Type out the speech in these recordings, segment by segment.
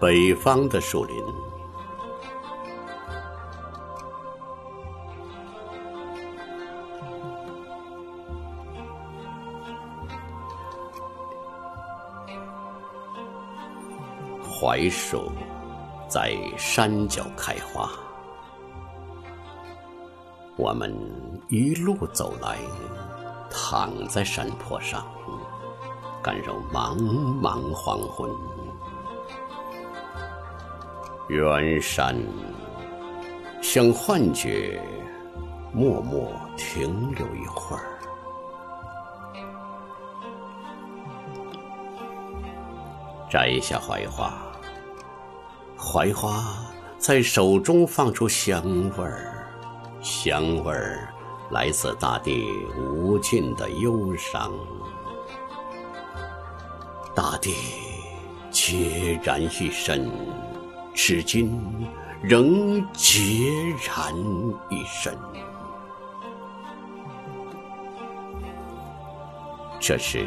北方的树林，槐树在山脚开花。我们一路走来，躺在山坡上，感受茫茫黄昏。远山像幻觉，默默停留一会儿。摘下槐花，槐花在手中放出香味儿，香味儿来自大地无尽的忧伤。大地孑然一身。至今仍孑然一身。这是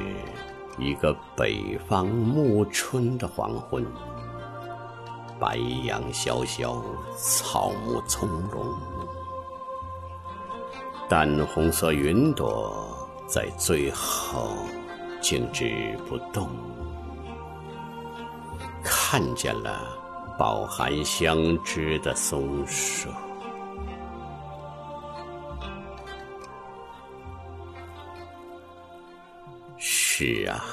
一个北方暮春的黄昏，白杨萧萧，草木葱茏，淡红色云朵在最后静止不动，看见了。饱含香枝的松树，是啊，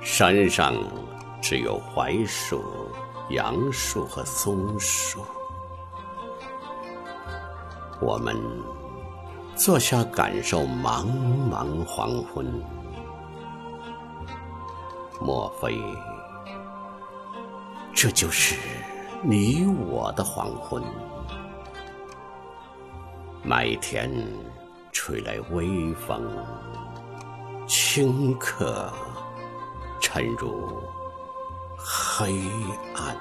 山上只有槐树、杨树和松树。我们坐下，感受茫茫黄昏。莫非？这就是你我的黄昏。麦田吹来微风，顷刻沉入黑暗。